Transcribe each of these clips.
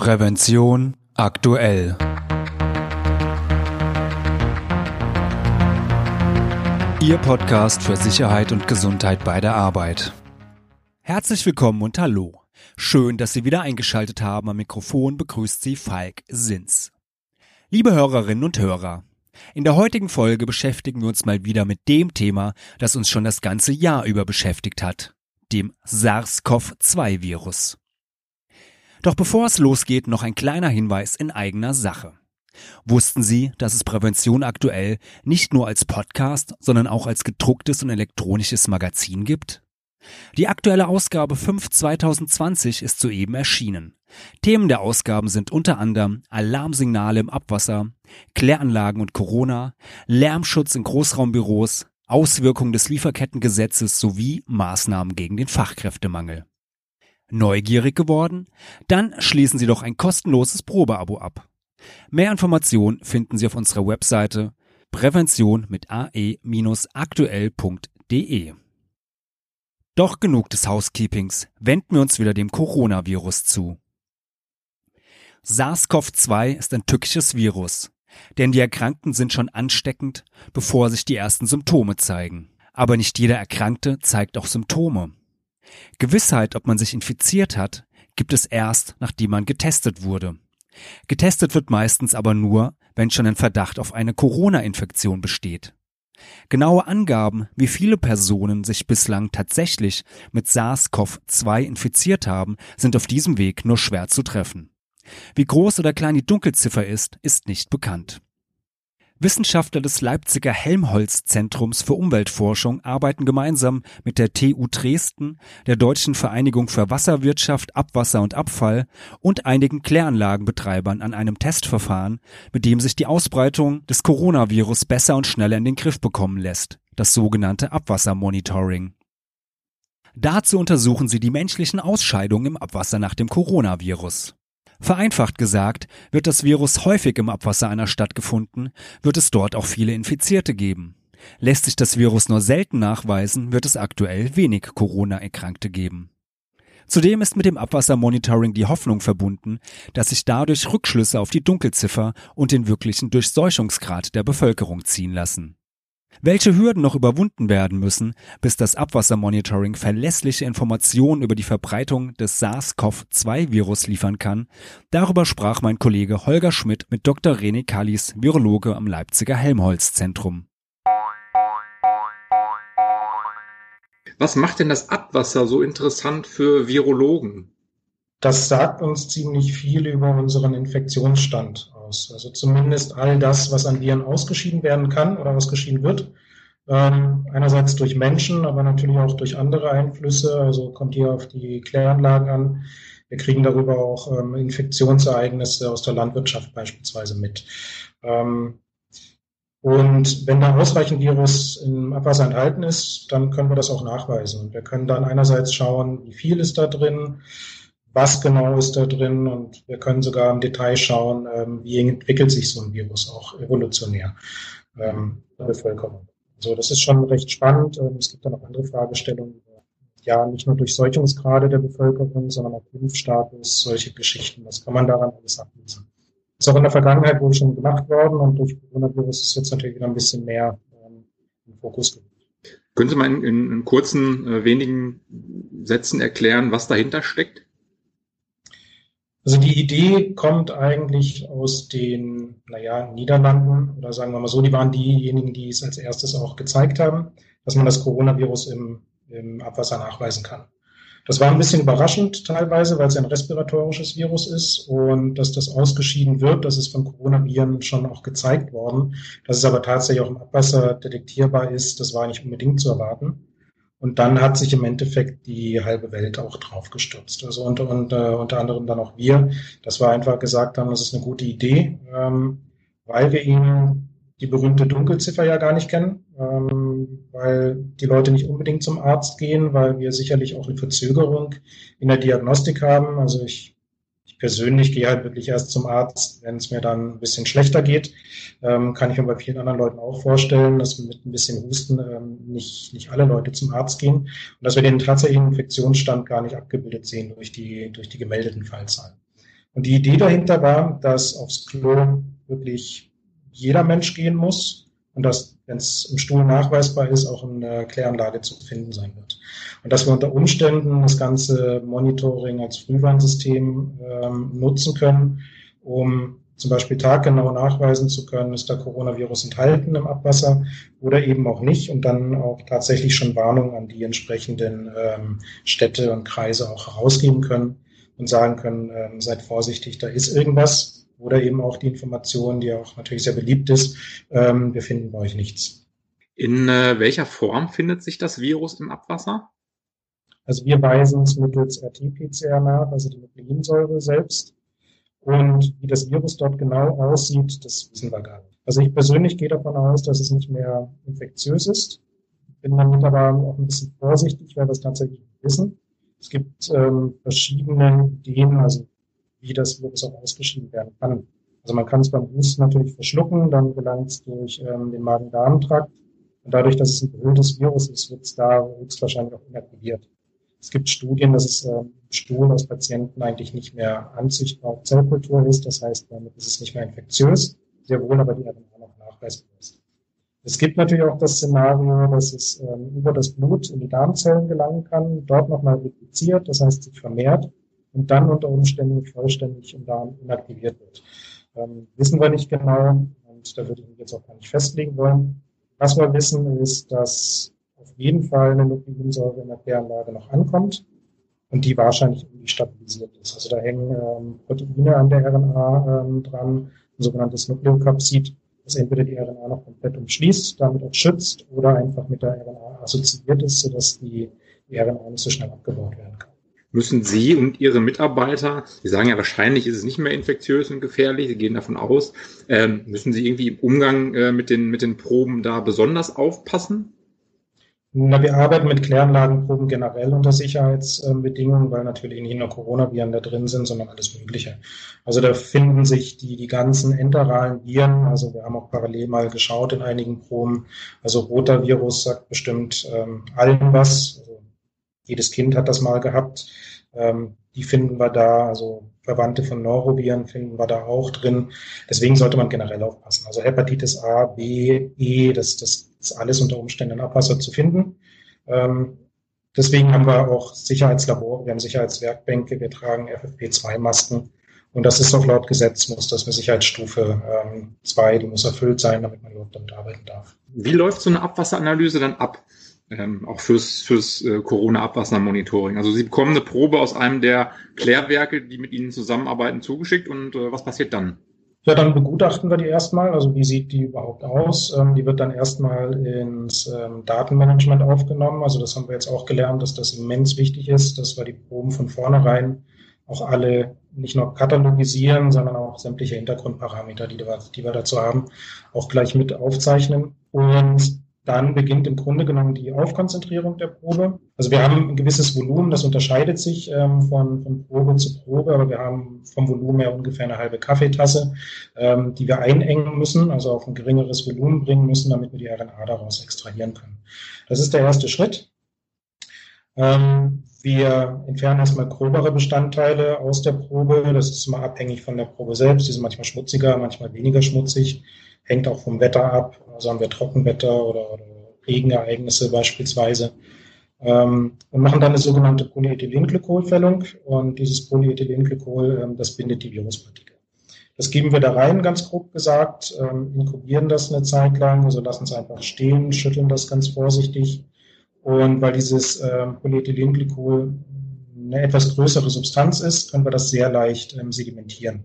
Prävention aktuell. Ihr Podcast für Sicherheit und Gesundheit bei der Arbeit. Herzlich willkommen und hallo. Schön, dass Sie wieder eingeschaltet haben. Am Mikrofon begrüßt Sie Falk Sins. Liebe Hörerinnen und Hörer, in der heutigen Folge beschäftigen wir uns mal wieder mit dem Thema, das uns schon das ganze Jahr über beschäftigt hat, dem SARS-CoV-2-Virus. Doch bevor es losgeht, noch ein kleiner Hinweis in eigener Sache. Wussten Sie, dass es Prävention aktuell nicht nur als Podcast, sondern auch als gedrucktes und elektronisches Magazin gibt? Die aktuelle Ausgabe 5 2020 ist soeben erschienen. Themen der Ausgaben sind unter anderem Alarmsignale im Abwasser, Kläranlagen und Corona, Lärmschutz in Großraumbüros, Auswirkungen des Lieferkettengesetzes sowie Maßnahmen gegen den Fachkräftemangel. Neugierig geworden? Dann schließen Sie doch ein kostenloses Probeabo ab. Mehr Informationen finden Sie auf unserer Webseite prävention mit ae-aktuell.de. Doch genug des Housekeepings, wenden wir uns wieder dem Coronavirus zu. SARS-CoV-2 ist ein tückisches Virus, denn die Erkrankten sind schon ansteckend, bevor sich die ersten Symptome zeigen. Aber nicht jeder Erkrankte zeigt auch Symptome. Gewissheit, ob man sich infiziert hat, gibt es erst, nachdem man getestet wurde. Getestet wird meistens aber nur, wenn schon ein Verdacht auf eine Corona-Infektion besteht. Genaue Angaben, wie viele Personen sich bislang tatsächlich mit SARS-CoV-2 infiziert haben, sind auf diesem Weg nur schwer zu treffen. Wie groß oder klein die Dunkelziffer ist, ist nicht bekannt. Wissenschaftler des Leipziger Helmholtz-Zentrums für Umweltforschung arbeiten gemeinsam mit der TU Dresden, der Deutschen Vereinigung für Wasserwirtschaft, Abwasser und Abfall und einigen Kläranlagenbetreibern an einem Testverfahren, mit dem sich die Ausbreitung des Coronavirus besser und schneller in den Griff bekommen lässt, das sogenannte Abwassermonitoring. Dazu untersuchen sie die menschlichen Ausscheidungen im Abwasser nach dem Coronavirus. Vereinfacht gesagt, wird das Virus häufig im Abwasser einer Stadt gefunden, wird es dort auch viele Infizierte geben. Lässt sich das Virus nur selten nachweisen, wird es aktuell wenig Corona-Erkrankte geben. Zudem ist mit dem Abwassermonitoring die Hoffnung verbunden, dass sich dadurch Rückschlüsse auf die Dunkelziffer und den wirklichen Durchseuchungsgrad der Bevölkerung ziehen lassen. Welche Hürden noch überwunden werden müssen, bis das Abwassermonitoring verlässliche Informationen über die Verbreitung des SARS-CoV-2-Virus liefern kann, darüber sprach mein Kollege Holger Schmidt mit Dr. René Kallis, Virologe am Leipziger Helmholtz-Zentrum. Was macht denn das Abwasser so interessant für Virologen? Das sagt uns ziemlich viel über unseren Infektionsstand aus. Also zumindest all das, was an Viren ausgeschieden werden kann oder ausgeschieden wird. Ähm, einerseits durch Menschen, aber natürlich auch durch andere Einflüsse. Also kommt hier auf die Kläranlagen an. Wir kriegen darüber auch ähm, Infektionsereignisse aus der Landwirtschaft beispielsweise mit. Ähm, und wenn da ausreichend Virus im Abwasser enthalten ist, dann können wir das auch nachweisen. Und wir können dann einerseits schauen, wie viel ist da drin, was genau ist da drin und wir können sogar im Detail schauen, ähm, wie entwickelt sich so ein Virus auch evolutionär ähm, in der Bevölkerung. Also das ist schon recht spannend. Ähm, es gibt dann noch andere Fragestellungen, ja, nicht nur Durchseuchungsgrade der Bevölkerung, sondern auch Impfstatus, solche Geschichten. Was kann man daran alles ablesen? Ist auch in der Vergangenheit wohl schon gemacht worden und durch Coronavirus ist jetzt natürlich wieder ein bisschen mehr ähm, im Fokus gerückt. Können Sie mal in, in, in kurzen, äh, wenigen Sätzen erklären, was dahinter steckt? Also die Idee kommt eigentlich aus den, naja, Niederlanden oder sagen wir mal so, die waren diejenigen, die es als erstes auch gezeigt haben, dass man das Coronavirus im, im Abwasser nachweisen kann. Das war ein bisschen überraschend teilweise, weil es ein respiratorisches Virus ist und dass das ausgeschieden wird, das ist von Coronaviren schon auch gezeigt worden. Dass es aber tatsächlich auch im Abwasser detektierbar ist, das war nicht unbedingt zu erwarten. Und dann hat sich im Endeffekt die halbe Welt auch drauf gestürzt. Also unter, unter, unter anderem dann auch wir. Das war einfach gesagt haben, das ist eine gute Idee, ähm, weil wir eben die berühmte Dunkelziffer ja gar nicht kennen, ähm, weil die Leute nicht unbedingt zum Arzt gehen, weil wir sicherlich auch eine Verzögerung in der Diagnostik haben. Also ich persönlich gehe halt wirklich erst zum Arzt, wenn es mir dann ein bisschen schlechter geht. Ähm, kann ich mir bei vielen anderen Leuten auch vorstellen, dass mit ein bisschen Husten ähm, nicht, nicht alle Leute zum Arzt gehen und dass wir den tatsächlichen Infektionsstand gar nicht abgebildet sehen durch die, durch die gemeldeten Fallzahlen. Und die Idee dahinter war, dass aufs Klo wirklich jeder Mensch gehen muss und dass, wenn es im Stuhl nachweisbar ist, auch eine Kläranlage zu finden sein wird. Und dass wir unter Umständen das ganze Monitoring als Frühwarnsystem ähm, nutzen können, um zum Beispiel taggenau nachweisen zu können, ist da Coronavirus enthalten im Abwasser oder eben auch nicht und dann auch tatsächlich schon Warnungen an die entsprechenden ähm, Städte und Kreise auch herausgeben können und sagen können, ähm, seid vorsichtig, da ist irgendwas oder eben auch die Information, die auch natürlich sehr beliebt ist, ähm, wir finden bei euch nichts. In äh, welcher Form findet sich das Virus im Abwasser? Also wir weisen es mittels RT-PCR nach, also die Nukleinsäure selbst. Und wie das Virus dort genau aussieht, das wissen wir gar nicht. Also ich persönlich gehe davon aus, dass es nicht mehr infektiös ist. Bin damit aber auch ein bisschen vorsichtig, weil wir es tatsächlich wissen. Es gibt ähm, verschiedene Ideen, also wie das Virus auch ausgeschieden werden kann. Also man kann es beim Husten natürlich verschlucken, dann gelangt es durch ähm, den Magen-Darm-Trakt. Und dadurch, dass es ein behülltes Virus ist, wird es da höchstwahrscheinlich auch inaktiviert. Es gibt Studien, dass es äh, Stuhl aus Patienten eigentlich nicht mehr anzüchtbar auf Zellkultur ist. Das heißt, damit ist es nicht mehr infektiös, sehr wohl aber die RNA noch nachweisbar ist. Es gibt natürlich auch das Szenario, dass es ähm, über das Blut in die Darmzellen gelangen kann, dort nochmal repliziert, das heißt sich vermehrt und dann unter Umständen vollständig im Darm inaktiviert wird. Ähm, wissen wir nicht genau und da würde ich mich jetzt auch gar nicht festlegen wollen. Was wir wissen ist, dass auf jeden Fall eine Nukleinsäure in der Kläranlage noch ankommt und die wahrscheinlich irgendwie stabilisiert ist. Also da hängen ähm, Proteine an der RNA ähm, dran, ein sogenanntes Nukleokapsid, das entweder die RNA noch komplett umschließt, damit auch schützt oder einfach mit der RNA assoziiert ist, sodass die, die RNA nicht so schnell abgebaut werden kann. Müssen Sie und Ihre Mitarbeiter, Sie sagen ja wahrscheinlich ist es nicht mehr infektiös und gefährlich, Sie gehen davon aus, ähm, müssen Sie irgendwie im Umgang äh, mit, den, mit den Proben da besonders aufpassen? Na, wir arbeiten mit Kläranlagenproben generell unter Sicherheitsbedingungen, weil natürlich nicht nur Coronaviren da drin sind, sondern alles Mögliche. Also da finden sich die, die ganzen enteralen Viren, also wir haben auch parallel mal geschaut in einigen Proben, also Rotavirus sagt bestimmt ähm, allen was, jedes Kind hat das mal gehabt, ähm, die finden wir da, also Verwandte von Neuroviren finden wir da auch drin. Deswegen sollte man generell aufpassen. Also Hepatitis A, B, E, das, das ist alles unter Umständen in Abwasser zu finden. Ähm, deswegen haben wir auch Sicherheitslabore, wir haben Sicherheitswerkbänke, wir tragen FFP2-Masken. Und das ist auch laut Gesetz, muss das eine Sicherheitsstufe 2, ähm, die muss erfüllt sein, damit man überhaupt damit arbeiten darf. Wie läuft so eine Abwasseranalyse dann ab? Ähm, auch fürs, fürs äh, Corona-Abwassermonitoring. Also Sie bekommen eine Probe aus einem der Klärwerke, die mit Ihnen zusammenarbeiten, zugeschickt und äh, was passiert dann? Ja, dann begutachten wir die erstmal. Also wie sieht die überhaupt aus? Ähm, die wird dann erstmal ins ähm, Datenmanagement aufgenommen. Also das haben wir jetzt auch gelernt, dass das immens wichtig ist, dass wir die Proben von vornherein auch alle nicht nur katalogisieren, sondern auch sämtliche Hintergrundparameter, die wir, die wir dazu haben, auch gleich mit aufzeichnen. Und dann beginnt im Grunde genommen die Aufkonzentrierung der Probe. Also wir haben ein gewisses Volumen, das unterscheidet sich ähm, von, von Probe zu Probe, aber wir haben vom Volumen her ungefähr eine halbe Kaffeetasse, ähm, die wir einengen müssen, also auf ein geringeres Volumen bringen müssen, damit wir die RNA daraus extrahieren können. Das ist der erste Schritt. Ähm, wir entfernen erstmal gröbere Bestandteile aus der Probe. Das ist immer abhängig von der Probe selbst. Die sind manchmal schmutziger, manchmal weniger schmutzig hängt auch vom Wetter ab. Also haben wir Trockenwetter oder, oder Regenereignisse beispielsweise. Ähm, und machen dann eine sogenannte Polyethylenglykolfällung. Und dieses Polyethylenglykol, ähm, das bindet die Viruspartikel. Das geben wir da rein, ganz grob gesagt, ähm, inkubieren das eine Zeit lang, also lassen es einfach stehen, schütteln das ganz vorsichtig. Und weil dieses ähm, Polyethylenglykol eine etwas größere Substanz ist, können wir das sehr leicht ähm, sedimentieren.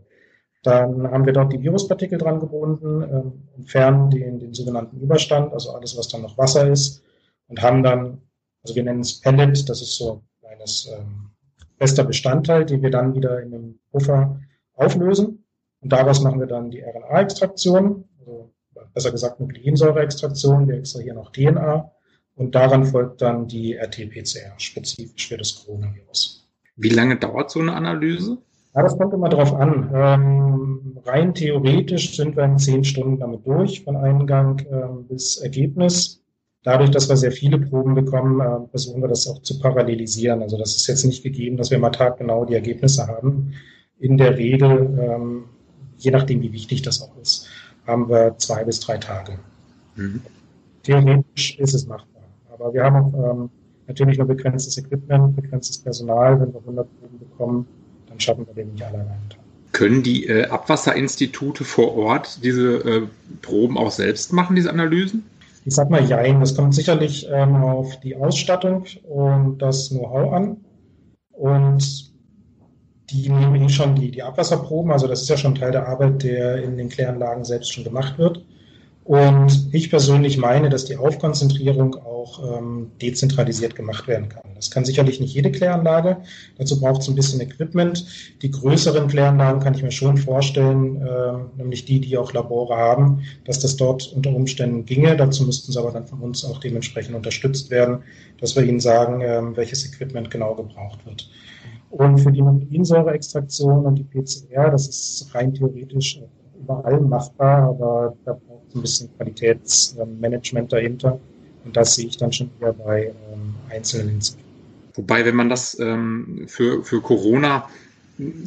Dann haben wir dort die Viruspartikel dran gebunden, äh, entfernen den, den sogenannten Überstand, also alles, was dann noch Wasser ist, und haben dann, also wir nennen es Pellet, das ist so ein kleines ähm, fester Bestandteil, den wir dann wieder in einem Puffer auflösen. Und daraus machen wir dann die RNA-Extraktion, also besser gesagt Nukleinsäure-Extraktion. Wir extrahieren auch DNA. Und daran folgt dann die RT-PCR, spezifisch für das Coronavirus. Wie lange dauert so eine Analyse? Ja, das kommt immer darauf an. Ähm, rein theoretisch sind wir in zehn Stunden damit durch, von Eingang ähm, bis Ergebnis. Dadurch, dass wir sehr viele Proben bekommen, äh, versuchen wir das auch zu parallelisieren. Also das ist jetzt nicht gegeben, dass wir mal taggenau die Ergebnisse haben. in der Regel, ähm, je nachdem wie wichtig das auch ist, haben wir zwei bis drei Tage. Mhm. Theoretisch ist es machbar. Aber wir haben auch ähm, natürlich nur begrenztes Equipment, begrenztes Personal. Wenn wir 100 Proben bekommen, dann schaffen wir den nicht alle an einem Tag. Können die äh, Abwasserinstitute vor Ort diese äh, Proben auch selbst machen, diese Analysen? Ich sag mal jein, das kommt sicherlich ähm, auf die Ausstattung und das Know-how an. Und die nehmen eh schon die, die Abwasserproben, also das ist ja schon Teil der Arbeit, der in den Kläranlagen selbst schon gemacht wird. Und ich persönlich meine, dass die Aufkonzentrierung auch ähm, dezentralisiert gemacht werden kann. Das kann sicherlich nicht jede Kläranlage. Dazu braucht es ein bisschen Equipment. Die größeren Kläranlagen kann ich mir schon vorstellen, äh, nämlich die, die auch Labore haben, dass das dort unter Umständen ginge. Dazu müssten sie aber dann von uns auch dementsprechend unterstützt werden, dass wir ihnen sagen, äh, welches Equipment genau gebraucht wird. Und für die Nukleinsäureextraktion und die PCR, das ist rein theoretisch überall machbar, aber da braucht ein bisschen Qualitätsmanagement dahinter. Und das sehe ich dann schon eher bei ähm, einzelnen Instituten. Wobei, wenn man das ähm, für, für Corona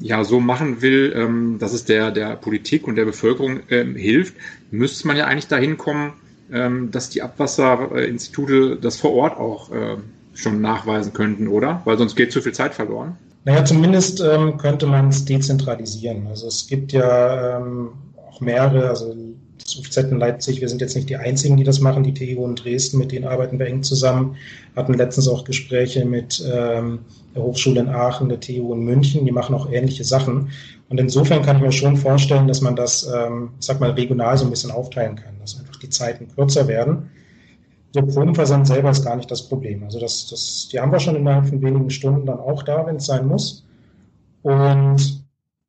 ja so machen will, ähm, dass es der, der Politik und der Bevölkerung ähm, hilft, müsste man ja eigentlich dahin kommen, ähm, dass die Abwasserinstitute das vor Ort auch äh, schon nachweisen könnten, oder? Weil sonst geht zu viel Zeit verloren. Naja, zumindest ähm, könnte man es dezentralisieren. Also es gibt ja ähm, auch mehrere, also UFZ in Leipzig, wir sind jetzt nicht die einzigen, die das machen, die TU in Dresden, mit denen arbeiten wir eng zusammen, hatten letztens auch Gespräche mit ähm, der Hochschule in Aachen, der TU in München, die machen auch ähnliche Sachen. Und insofern kann ich mir schon vorstellen, dass man das, ähm, ich sag mal, regional so ein bisschen aufteilen kann, dass einfach die Zeiten kürzer werden. Der Probenversand selber ist gar nicht das Problem. Also das, das, die haben wir schon innerhalb von wenigen Stunden dann auch da, wenn es sein muss. Und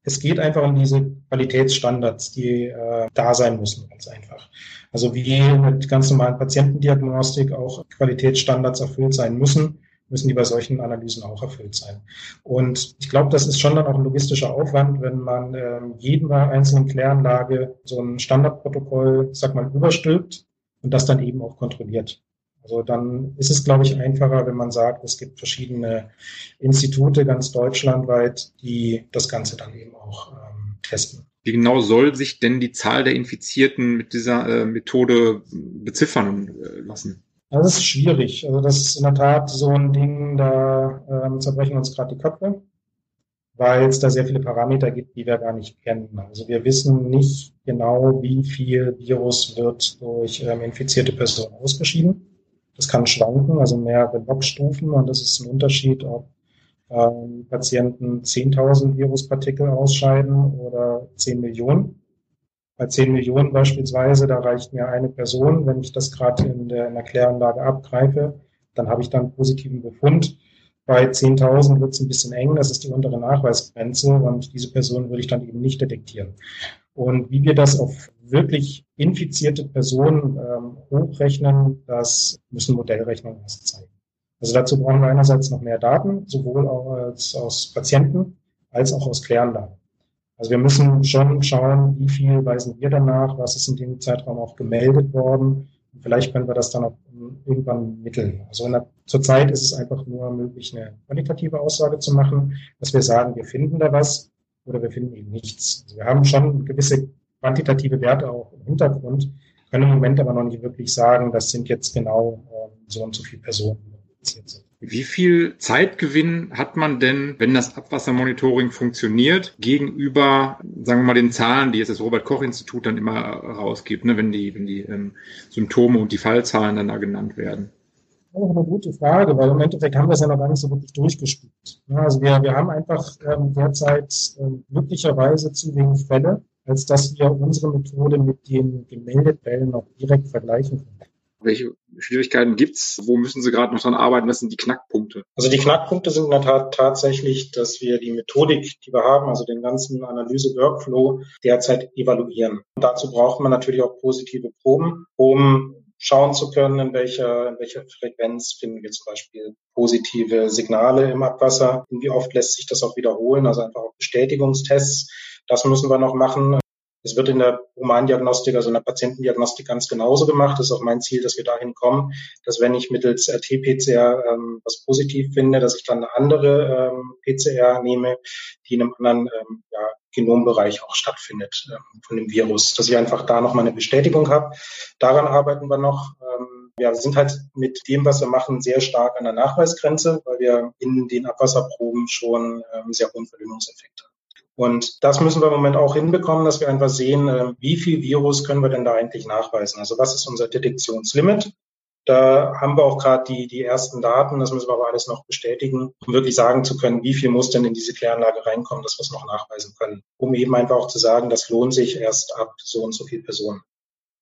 es geht einfach um diese Qualitätsstandards, die äh, da sein müssen, ganz einfach. Also wie mit ganz normalen Patientendiagnostik auch Qualitätsstandards erfüllt sein müssen, müssen die bei solchen Analysen auch erfüllt sein. Und ich glaube, das ist schon dann auch ein logistischer Aufwand, wenn man äh, jeden einzelnen Kläranlage so ein Standardprotokoll, sag mal, überstülpt und das dann eben auch kontrolliert. Also dann ist es, glaube ich, einfacher, wenn man sagt, es gibt verschiedene Institute ganz deutschlandweit, die das Ganze dann eben auch ähm, testen. Wie genau soll sich denn die Zahl der Infizierten mit dieser äh, Methode beziffern äh, lassen? Das ist schwierig. Also das ist in der Tat so ein Ding, da ähm, zerbrechen uns gerade die Köpfe, weil es da sehr viele Parameter gibt, die wir gar nicht kennen. Also wir wissen nicht genau, wie viel Virus wird durch ähm, infizierte Personen ausgeschieden. Das kann schwanken, also mehrere Logstufen und das ist ein Unterschied, ob ähm, Patienten 10.000 Viruspartikel ausscheiden oder 10 Millionen. Bei 10 Millionen beispielsweise, da reicht mir eine Person, wenn ich das gerade in der, in der Kläranlage abgreife, dann habe ich dann einen positiven Befund. Bei 10.000 wird es ein bisschen eng, das ist die untere Nachweisgrenze und diese Person würde ich dann eben nicht detektieren. Und wie wir das auf wirklich infizierte Personen ähm, hochrechnen, das müssen Modellrechnungen erst zeigen. Also dazu brauchen wir einerseits noch mehr Daten, sowohl aus, aus Patienten als auch aus Kläranlagen. Also wir müssen schon schauen, wie viel weisen wir danach, was ist in dem Zeitraum auch gemeldet worden. Und vielleicht können wir das dann auch irgendwann mitteln. Also der, zurzeit ist es einfach nur möglich, eine qualitative Aussage zu machen, dass wir sagen, wir finden da was oder wir finden eben nichts. Also wir haben schon gewisse quantitative Werte auch im Hintergrund, können im Moment aber noch nicht wirklich sagen, das sind jetzt genau äh, so und so viele Personen, die infiziert sind. Wie viel Zeitgewinn hat man denn, wenn das Abwassermonitoring funktioniert, gegenüber, sagen wir mal, den Zahlen, die jetzt das Robert-Koch-Institut dann immer rausgibt, ne, wenn die, wenn die ähm, Symptome und die Fallzahlen dann da genannt werden? auch eine gute Frage, weil im Endeffekt haben wir es ja noch gar nicht so wirklich durchgespielt. Also wir, wir haben einfach ähm, derzeit ähm, glücklicherweise zu wenig Fälle, als dass wir unsere Methode mit den gemeldeten Fällen noch direkt vergleichen können. Welche Schwierigkeiten gibt's? Wo müssen Sie gerade noch dran arbeiten? Was sind die Knackpunkte? Also die Knackpunkte sind in der Tat tatsächlich, dass wir die Methodik, die wir haben, also den ganzen Analyse-Workflow derzeit evaluieren. Und dazu braucht man natürlich auch positive Proben, um schauen zu können, in welcher, in welcher Frequenz finden wir zum Beispiel positive Signale im Abwasser. Und wie oft lässt sich das auch wiederholen? Also einfach auch Bestätigungstests. Das müssen wir noch machen. Es wird in der Humandiagnostik, also in der Patientendiagnostik ganz genauso gemacht. Das ist auch mein Ziel, dass wir dahin kommen, dass wenn ich mittels RT-PCR ähm, was positiv finde, dass ich dann eine andere ähm, PCR nehme, die in einem anderen ähm, ja, Genombereich auch stattfindet ähm, von dem Virus, dass ich einfach da nochmal eine Bestätigung habe. Daran arbeiten wir noch. Ähm, wir sind halt mit dem, was wir machen, sehr stark an der Nachweisgrenze, weil wir in den Abwasserproben schon ähm, sehr hohen Verdünnungseffekte haben. Und das müssen wir im Moment auch hinbekommen, dass wir einfach sehen, äh, wie viel Virus können wir denn da eigentlich nachweisen? Also was ist unser Detektionslimit? Da haben wir auch gerade die, die ersten Daten, das müssen wir aber alles noch bestätigen, um wirklich sagen zu können, wie viel muss denn in diese Kläranlage reinkommen, dass wir es noch nachweisen können. Um eben einfach auch zu sagen, das lohnt sich erst ab so und so viel Personen.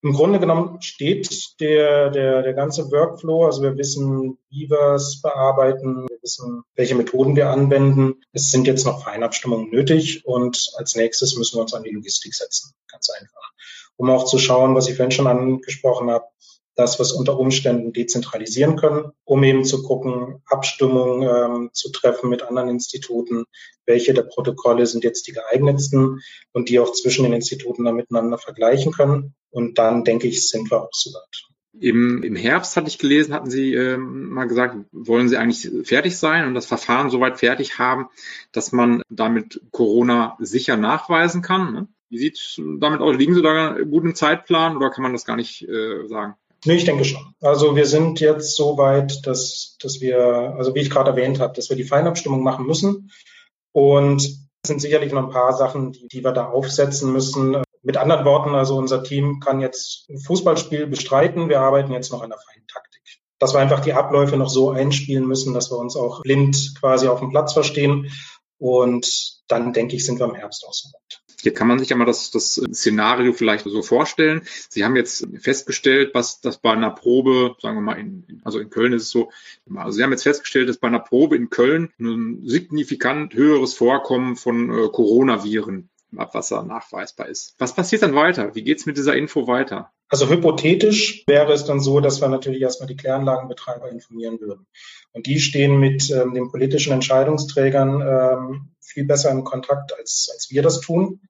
Im Grunde genommen steht der, der, der ganze Workflow, also wir wissen, wie wir es bearbeiten, wir wissen, welche Methoden wir anwenden. Es sind jetzt noch Feinabstimmungen nötig und als nächstes müssen wir uns an die Logistik setzen. Ganz einfach. Um auch zu schauen, was ich vorhin schon angesprochen habe, das, was unter Umständen dezentralisieren können, um eben zu gucken, Abstimmung ähm, zu treffen mit anderen Instituten, welche der Protokolle sind jetzt die geeignetsten und die auch zwischen den Instituten dann miteinander vergleichen können. Und dann denke ich, sind wir auch so weit. Im, Im Herbst hatte ich gelesen, hatten Sie ähm, mal gesagt, wollen Sie eigentlich fertig sein und das Verfahren soweit fertig haben, dass man damit Corona sicher nachweisen kann. Ne? Wie sieht es damit aus? Liegen Sie da gut im Zeitplan oder kann man das gar nicht äh, sagen? Nee, ich denke schon. Also wir sind jetzt so weit, dass, dass wir, also wie ich gerade erwähnt habe, dass wir die Feinabstimmung machen müssen. Und es sind sicherlich noch ein paar Sachen, die, die wir da aufsetzen müssen. Mit anderen Worten, also unser Team kann jetzt ein Fußballspiel bestreiten. Wir arbeiten jetzt noch an der feinen Taktik. Dass wir einfach die Abläufe noch so einspielen müssen, dass wir uns auch blind quasi auf dem Platz verstehen. Und dann denke ich, sind wir im Herbst auch so weit. Hier kann man sich ja mal das, das Szenario vielleicht so vorstellen. Sie haben jetzt festgestellt, was das bei einer Probe, sagen wir mal, in, also in Köln ist es so, also Sie haben jetzt festgestellt, dass bei einer Probe in Köln ein signifikant höheres Vorkommen von äh, Coronaviren im Abwasser nachweisbar ist. Was passiert dann weiter? Wie geht's mit dieser Info weiter? Also hypothetisch wäre es dann so, dass wir natürlich erstmal die Kläranlagenbetreiber informieren würden. Und die stehen mit ähm, den politischen Entscheidungsträgern ähm, viel besser in Kontakt, als, als wir das tun.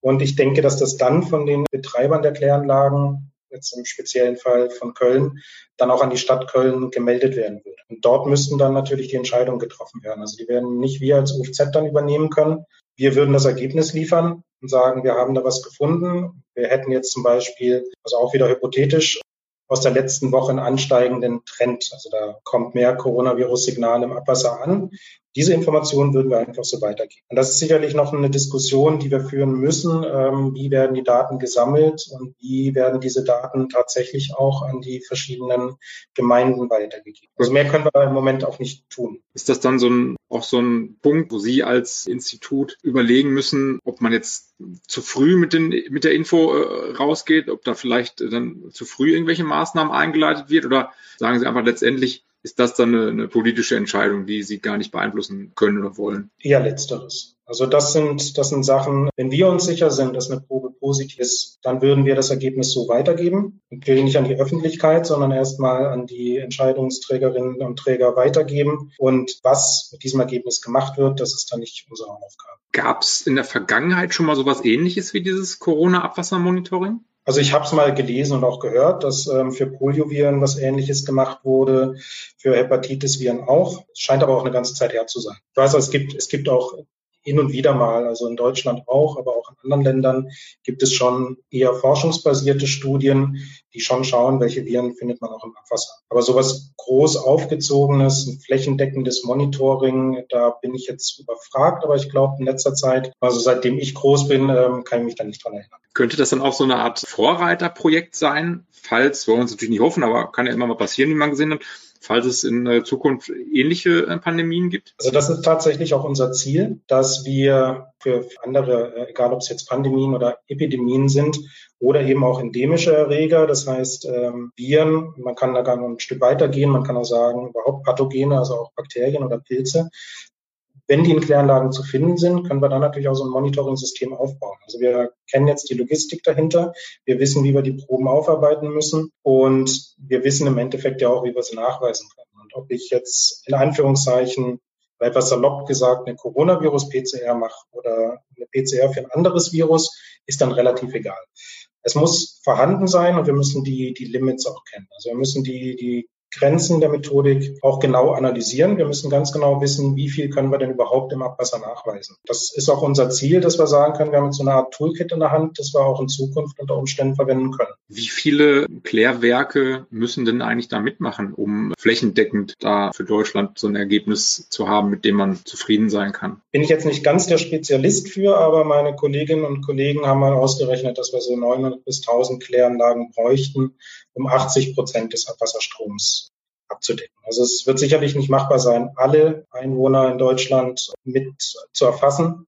Und ich denke, dass das dann von den Betreibern der Kläranlagen, jetzt im speziellen Fall von Köln, dann auch an die Stadt Köln gemeldet werden würde. Und dort müssten dann natürlich die Entscheidungen getroffen werden. Also die werden nicht wir als UFZ dann übernehmen können. Wir würden das Ergebnis liefern und sagen, wir haben da was gefunden. Wir hätten jetzt zum Beispiel, also auch wieder hypothetisch, aus der letzten Woche einen ansteigenden Trend. Also da kommt mehr Coronavirus-Signal im Abwasser an. Diese Informationen würden wir einfach so weitergeben. Und das ist sicherlich noch eine Diskussion, die wir führen müssen. Ähm, wie werden die Daten gesammelt und wie werden diese Daten tatsächlich auch an die verschiedenen Gemeinden weitergegeben? Also mehr können wir im Moment auch nicht tun. Ist das dann so ein, auch so ein Punkt, wo Sie als Institut überlegen müssen, ob man jetzt zu früh mit, den, mit der Info äh, rausgeht, ob da vielleicht dann zu früh irgendwelche Maßnahmen eingeleitet wird oder sagen Sie einfach letztendlich, ist das dann eine, eine, politische Entscheidung, die Sie gar nicht beeinflussen können oder wollen? Eher letzteres. Also das sind, das sind Sachen, wenn wir uns sicher sind, dass eine Probe positiv ist, dann würden wir das Ergebnis so weitergeben. Wir nicht an die Öffentlichkeit, sondern erstmal an die Entscheidungsträgerinnen und Träger weitergeben. Und was mit diesem Ergebnis gemacht wird, das ist dann nicht unsere Aufgabe. Gab es in der Vergangenheit schon mal sowas ähnliches wie dieses Corona-Abwassermonitoring? Also ich habe es mal gelesen und auch gehört, dass ähm, für Polioviren was Ähnliches gemacht wurde, für Hepatitis-Viren auch. Es scheint aber auch eine ganze Zeit her zu sein. Ich weiß, es gibt, es gibt auch hin und wieder mal, also in Deutschland auch, aber auch in anderen Ländern gibt es schon eher forschungsbasierte Studien, die schon schauen, welche Viren findet man auch im Abwasser. Aber sowas groß aufgezogenes, ein flächendeckendes Monitoring, da bin ich jetzt überfragt, aber ich glaube in letzter Zeit, also seitdem ich groß bin, ähm, kann ich mich da nicht dran erinnern. Könnte das dann auch so eine Art Vorreiterprojekt sein, falls, wir wollen uns natürlich nicht hoffen, aber kann ja immer mal passieren, wie man gesehen hat, falls es in Zukunft ähnliche äh, Pandemien gibt? Also das ist tatsächlich auch unser Ziel, dass wir für andere, äh, egal ob es jetzt Pandemien oder Epidemien sind oder eben auch endemische Erreger, das heißt ähm, Viren, man kann da gar noch ein Stück weitergehen, man kann auch sagen, überhaupt Pathogene, also auch Bakterien oder Pilze, wenn die in Kläranlagen zu finden sind, können wir dann natürlich auch so ein Monitoring-System aufbauen. Also wir kennen jetzt die Logistik dahinter. Wir wissen, wie wir die Proben aufarbeiten müssen. Und wir wissen im Endeffekt ja auch, wie wir sie nachweisen können. Und ob ich jetzt in Anführungszeichen etwas salopp gesagt eine Coronavirus-PCR mache oder eine PCR für ein anderes Virus, ist dann relativ egal. Es muss vorhanden sein und wir müssen die, die Limits auch kennen. Also wir müssen die, die Grenzen der Methodik auch genau analysieren. Wir müssen ganz genau wissen, wie viel können wir denn überhaupt im Abwasser nachweisen. Das ist auch unser Ziel, dass wir sagen können, wir haben jetzt so eine Art Toolkit in der Hand, das wir auch in Zukunft unter Umständen verwenden können. Wie viele Klärwerke müssen denn eigentlich da mitmachen, um flächendeckend da für Deutschland so ein Ergebnis zu haben, mit dem man zufrieden sein kann? Bin ich jetzt nicht ganz der Spezialist für, aber meine Kolleginnen und Kollegen haben mal ausgerechnet, dass wir so 900 bis 1000 Kläranlagen bräuchten, um 80 Prozent des Abwasserstroms abzudecken. Also es wird sicherlich nicht machbar sein, alle Einwohner in Deutschland mit zu erfassen.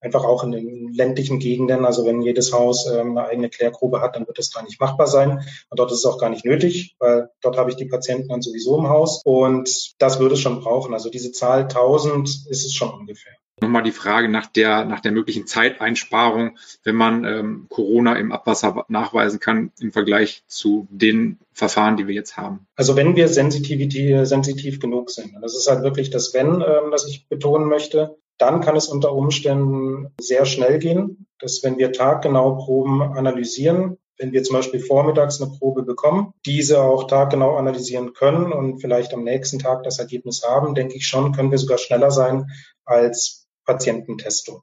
Einfach auch in den ländlichen Gegenden. Also wenn jedes Haus ähm, eine eigene Klärgrube hat, dann wird es da nicht machbar sein. Und dort ist es auch gar nicht nötig, weil dort habe ich die Patienten dann sowieso im Haus. Und das würde es schon brauchen. Also diese Zahl 1000 ist es schon ungefähr. Nochmal die Frage nach der, nach der möglichen Zeiteinsparung, wenn man ähm, Corona im Abwasser nachweisen kann im Vergleich zu den Verfahren, die wir jetzt haben. Also wenn wir sensitiv, genug sind, das ist halt wirklich das Wenn, ähm, das ich betonen möchte, dann kann es unter Umständen sehr schnell gehen, dass wenn wir taggenau Proben analysieren, wenn wir zum Beispiel vormittags eine Probe bekommen, diese auch taggenau analysieren können und vielleicht am nächsten Tag das Ergebnis haben, denke ich schon, können wir sogar schneller sein als Patiententestung.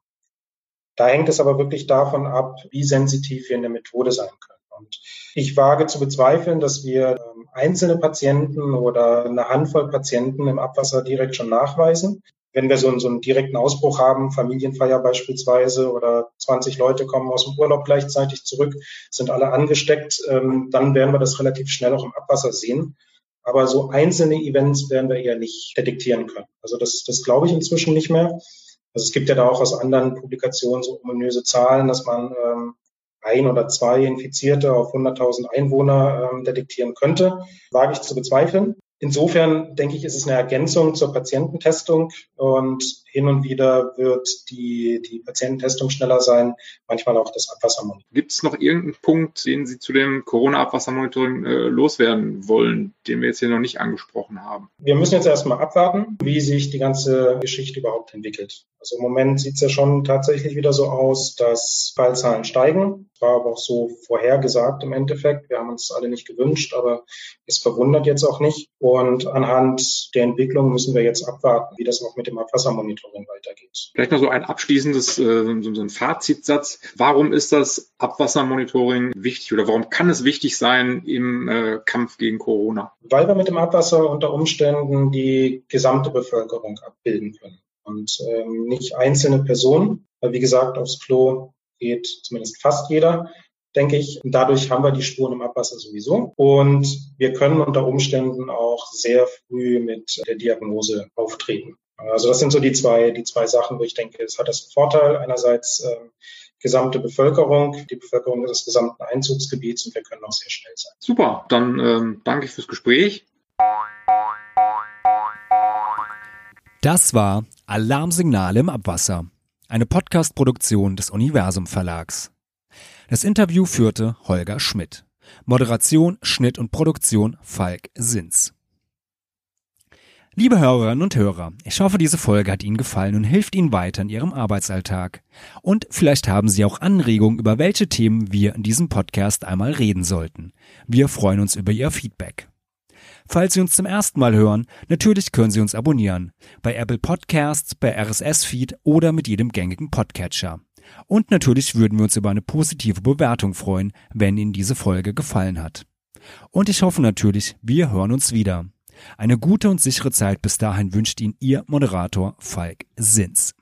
Da hängt es aber wirklich davon ab, wie sensitiv wir in der Methode sein können. Und ich wage zu bezweifeln, dass wir ähm, einzelne Patienten oder eine Handvoll Patienten im Abwasser direkt schon nachweisen. Wenn wir so einen, so einen direkten Ausbruch haben, Familienfeier beispielsweise oder 20 Leute kommen aus dem Urlaub gleichzeitig zurück, sind alle angesteckt, ähm, dann werden wir das relativ schnell auch im Abwasser sehen. Aber so einzelne Events werden wir eher nicht detektieren können. Also das, das glaube ich inzwischen nicht mehr. Also es gibt ja da auch aus anderen Publikationen so ominöse Zahlen, dass man ähm, ein oder zwei Infizierte auf 100.000 Einwohner ähm, detektieren könnte. Wage ich zu bezweifeln. Insofern denke ich, ist es eine Ergänzung zur Patiententestung und hin und wieder wird die, die Patiententestung schneller sein, manchmal auch das Abwassermonitoring. Gibt es noch irgendeinen Punkt, den Sie zu dem Corona-Abwassermonitoring äh, loswerden wollen, den wir jetzt hier noch nicht angesprochen haben? Wir müssen jetzt erstmal abwarten, wie sich die ganze Geschichte überhaupt entwickelt. Also im Moment sieht es ja schon tatsächlich wieder so aus, dass Fallzahlen steigen. War aber auch so vorhergesagt im Endeffekt. Wir haben uns alle nicht gewünscht, aber es verwundert jetzt auch nicht. Und anhand der Entwicklung müssen wir jetzt abwarten, wie das auch mit dem Abwassermonitoring weitergeht. Vielleicht noch so ein abschließendes, äh, so ein Fazitsatz. Warum ist das Abwassermonitoring wichtig oder warum kann es wichtig sein im äh, Kampf gegen Corona? Weil wir mit dem Abwasser unter Umständen die gesamte Bevölkerung abbilden können und ähm, nicht einzelne Personen. Weil wie gesagt, aufs Klo geht zumindest fast jeder, denke ich. Und dadurch haben wir die Spuren im Abwasser sowieso. Und wir können unter Umständen auch sehr früh mit der Diagnose auftreten. Also das sind so die zwei, die zwei Sachen, wo ich denke, es hat das Vorteil einerseits äh, gesamte Bevölkerung, die Bevölkerung des gesamten Einzugsgebiets und wir können auch sehr schnell sein. Super, dann ähm, danke ich fürs Gespräch. Das war Alarmsignale im Abwasser, eine Podcast-Produktion des Universum Verlags. Das Interview führte Holger Schmidt. Moderation, Schnitt und Produktion Falk Sins. Liebe Hörerinnen und Hörer, ich hoffe, diese Folge hat Ihnen gefallen und hilft Ihnen weiter in Ihrem Arbeitsalltag. Und vielleicht haben Sie auch Anregungen, über welche Themen wir in diesem Podcast einmal reden sollten. Wir freuen uns über Ihr Feedback. Falls Sie uns zum ersten Mal hören, natürlich können Sie uns abonnieren. Bei Apple Podcasts, bei RSS-Feed oder mit jedem gängigen Podcatcher. Und natürlich würden wir uns über eine positive Bewertung freuen, wenn Ihnen diese Folge gefallen hat. Und ich hoffe natürlich, wir hören uns wieder. Eine gute und sichere Zeit bis dahin wünscht Ihnen Ihr Moderator Falk Sins.